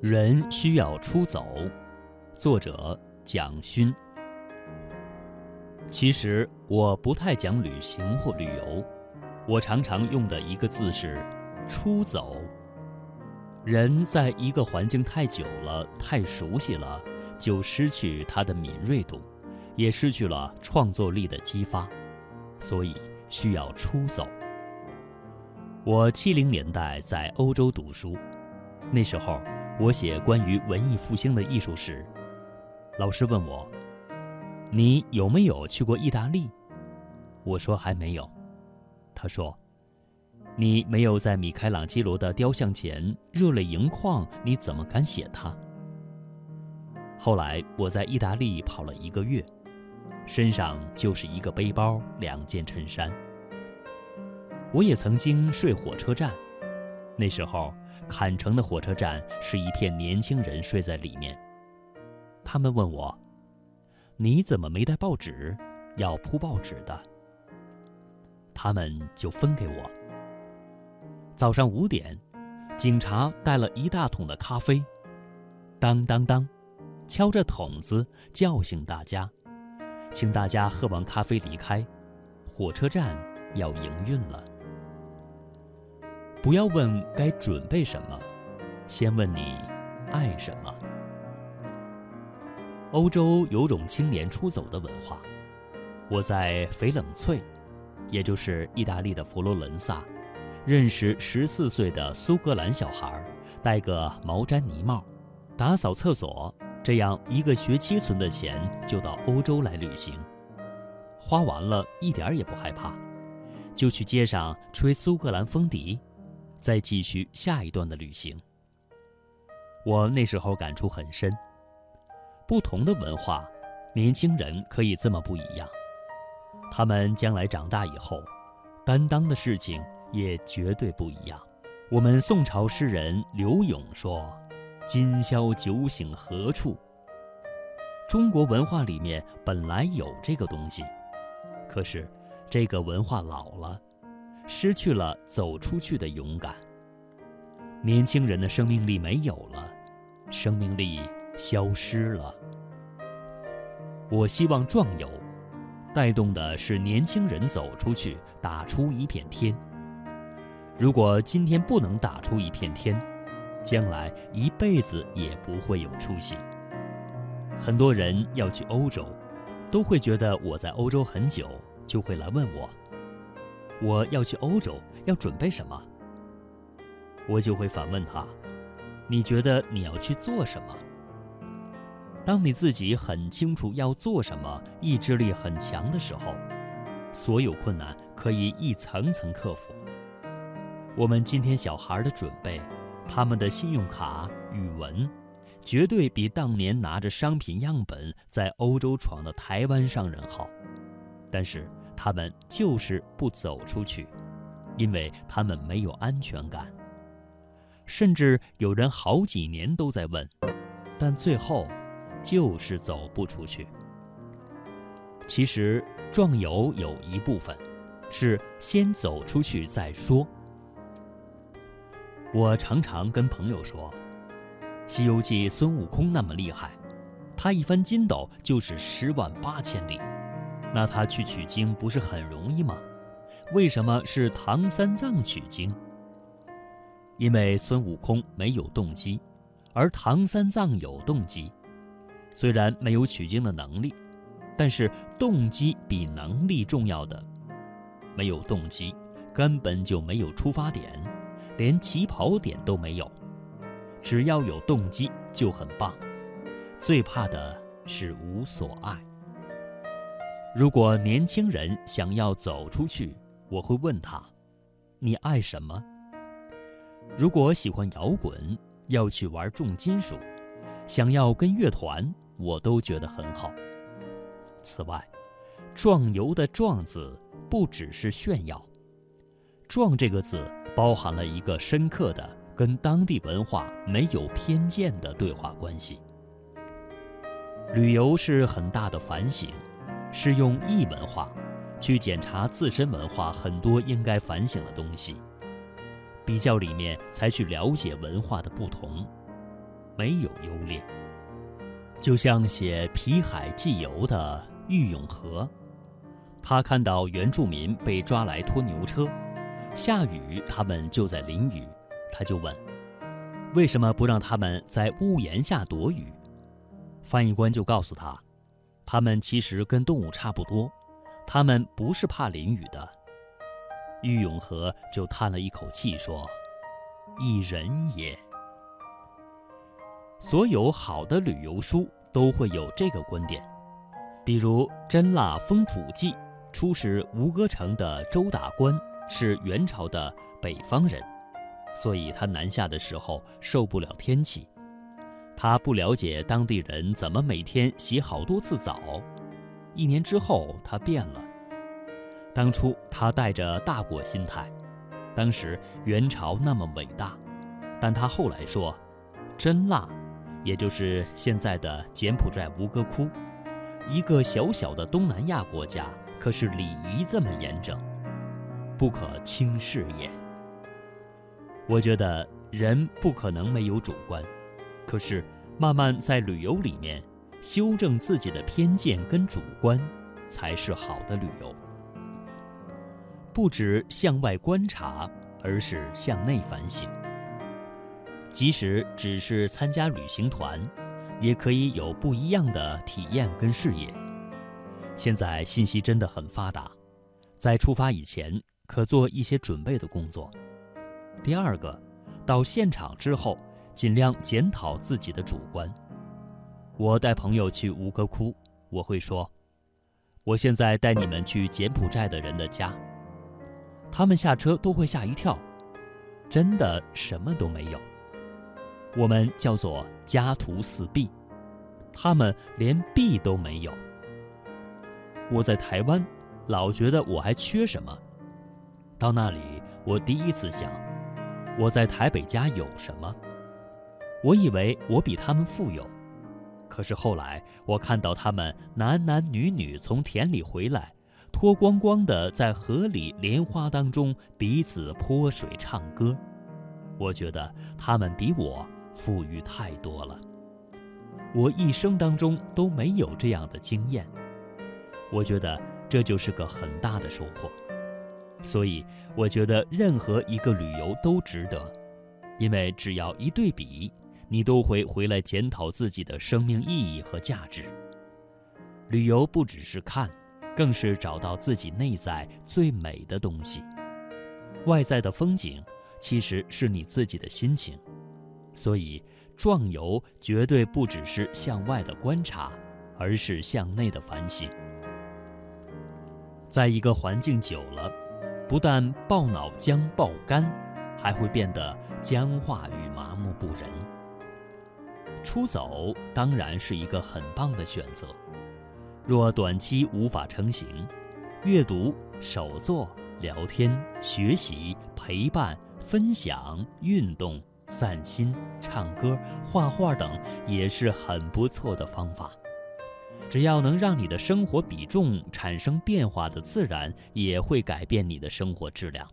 人需要出走。作者蒋勋。其实我不太讲旅行或旅游，我常常用的一个字是“出走”。人在一个环境太久了、太熟悉了，就失去他的敏锐度，也失去了创作力的激发，所以需要出走。我七零年代在欧洲读书，那时候。我写关于文艺复兴的艺术史，老师问我：“你有没有去过意大利？”我说：“还没有。”他说：“你没有在米开朗基罗的雕像前热泪盈眶，你怎么敢写他？”后来我在意大利跑了一个月，身上就是一个背包、两件衬衫。我也曾经睡火车站，那时候。坎城的火车站是一片年轻人睡在里面。他们问我：“你怎么没带报纸？要铺报纸的。”他们就分给我。早上五点，警察带了一大桶的咖啡，当当当，敲着筒子叫醒大家，请大家喝完咖啡离开，火车站要营运了。不要问该准备什么，先问你爱什么。欧洲有种青年出走的文化。我在翡冷翠，也就是意大利的佛罗伦萨，认识十四岁的苏格兰小孩，戴个毛毡呢帽，打扫厕所，这样一个学期存的钱就到欧洲来旅行，花完了一点也不害怕，就去街上吹苏格兰风笛。再继续下一段的旅行。我那时候感触很深，不同的文化，年轻人可以这么不一样。他们将来长大以后，担当的事情也绝对不一样。我们宋朝诗人柳永说：“今宵酒醒何处？”中国文化里面本来有这个东西，可是这个文化老了。失去了走出去的勇敢，年轻人的生命力没有了，生命力消失了。我希望壮游，带动的是年轻人走出去，打出一片天。如果今天不能打出一片天，将来一辈子也不会有出息。很多人要去欧洲，都会觉得我在欧洲很久，就会来问我。我要去欧洲，要准备什么？我就会反问他：“你觉得你要去做什么？”当你自己很清楚要做什么，意志力很强的时候，所有困难可以一层层克服。我们今天小孩的准备，他们的信用卡、语文，绝对比当年拿着商品样本在欧洲闯的台湾商人好。但是。他们就是不走出去，因为他们没有安全感。甚至有人好几年都在问，但最后就是走不出去。其实壮游有一部分是先走出去再说。我常常跟朋友说，《西游记》孙悟空那么厉害，他一翻筋斗就是十万八千里。那他去取经不是很容易吗？为什么是唐三藏取经？因为孙悟空没有动机，而唐三藏有动机。虽然没有取经的能力，但是动机比能力重要的。没有动机，根本就没有出发点，连起跑点都没有。只要有动机就很棒。最怕的是无所爱。如果年轻人想要走出去，我会问他：“你爱什么？”如果喜欢摇滚，要去玩重金属，想要跟乐团，我都觉得很好。此外，“壮游”的“壮”字不只是炫耀，“壮”这个字包含了一个深刻的、跟当地文化没有偏见的对话关系。旅游是很大的反省，是用异文化去检查自身文化很多应该反省的东西，比较里面才去了解文化的不同，没有优劣。就像写《皮海纪游》的郁永河，他看到原住民被抓来拖牛车，下雨，他们就在淋雨，他就问：为什么不让他们在屋檐下躲雨？翻译官就告诉他，他们其实跟动物差不多，他们不是怕淋雨的。郁永河就叹了一口气说：“一人也。”所有好的旅游书都会有这个观点，比如《真腊风土记》，出使吴哥城的周大官是元朝的北方人，所以他南下的时候受不了天气。他不了解当地人怎么每天洗好多次澡，一年之后他变了。当初他带着大国心态，当时元朝那么伟大，但他后来说，真腊，也就是现在的柬埔寨吴哥窟，一个小小的东南亚国家，可是礼仪这么严整，不可轻视也。我觉得人不可能没有主观。可是，慢慢在旅游里面修正自己的偏见跟主观，才是好的旅游。不止向外观察，而是向内反省。即使只是参加旅行团，也可以有不一样的体验跟视野。现在信息真的很发达，在出发以前可做一些准备的工作。第二个，到现场之后。尽量检讨自己的主观。我带朋友去吴哥窟，我会说：“我现在带你们去柬埔寨的人的家。”他们下车都会吓一跳，真的什么都没有。我们叫做家徒四壁，他们连壁都没有。我在台湾，老觉得我还缺什么，到那里我第一次想，我在台北家有什么。我以为我比他们富有，可是后来我看到他们男男女女从田里回来，脱光光的在河里莲花当中彼此泼水唱歌，我觉得他们比我富裕太多了。我一生当中都没有这样的经验，我觉得这就是个很大的收获。所以我觉得任何一个旅游都值得，因为只要一对比。你都会回来检讨自己的生命意义和价值。旅游不只是看，更是找到自己内在最美的东西。外在的风景其实是你自己的心情，所以壮游绝对不只是向外的观察，而是向内的反省。在一个环境久了，不但爆脑浆爆肝，还会变得僵化与麻木不仁。出走当然是一个很棒的选择，若短期无法成行，阅读、手作、聊天、学习、陪伴、分享、运动、散心、唱歌、画画等也是很不错的方法。只要能让你的生活比重产生变化的，自然也会改变你的生活质量，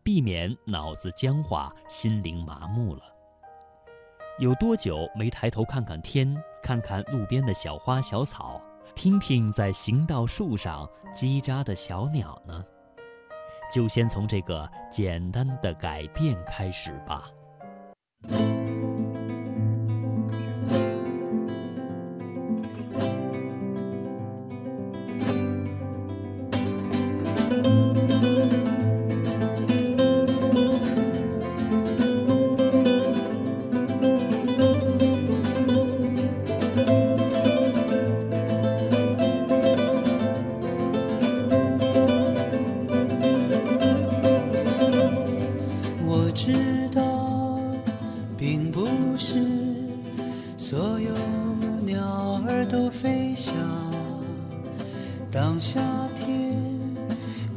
避免脑子僵化、心灵麻木了。有多久没抬头看看天，看看路边的小花小草，听听在行道树上叽喳的小鸟呢？就先从这个简单的改变开始吧。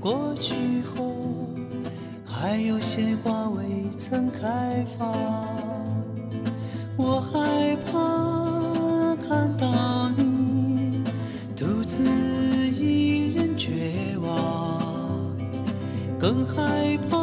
过去后还有鲜花未曾开放，我害怕看到你独自一人绝望。更害怕。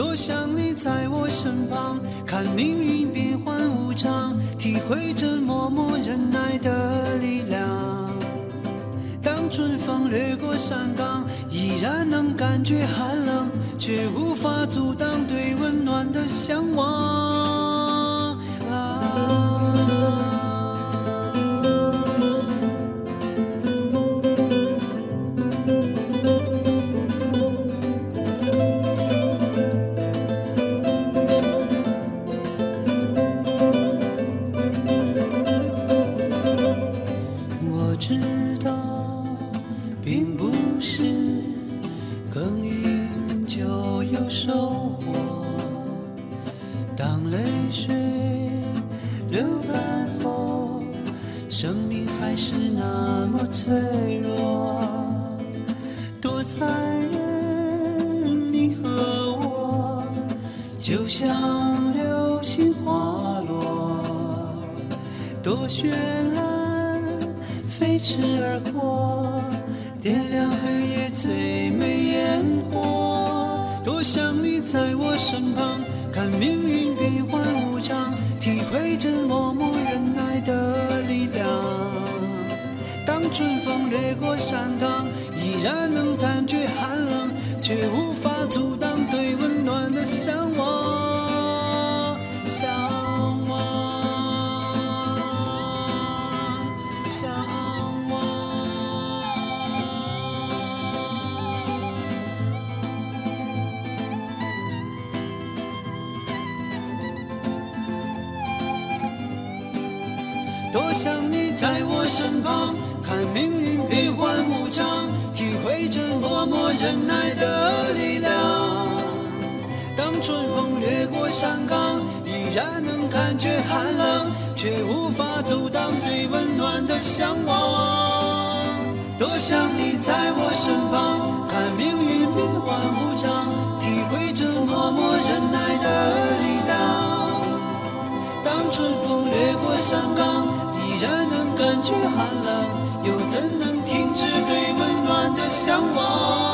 多想你在我身旁，看命运变幻无常，体会这默默忍耐的力量。当春风掠过山岗，依然能感觉寒冷，却无法阻挡对温暖的向往。流干后，生命还是那么脆弱。多残忍，你和我就像流星滑落。多绚烂，飞驰而过，点亮黑夜最美烟火。多想你在我身旁，看命运变幻无常，体会着默默忍耐的力量。当春风掠过山岗，依然能感觉寒冷，却无法在我身旁，看命运变幻无常，体会着默默忍耐的力量。当春风掠过山岗，依然能感觉寒冷，却无法阻挡对温暖的向往。多想你在我身旁，看命运变幻无常，体会着默默忍耐的力量。当春风掠过山岗，然能感觉寒冷，又怎能停止对温暖的向往？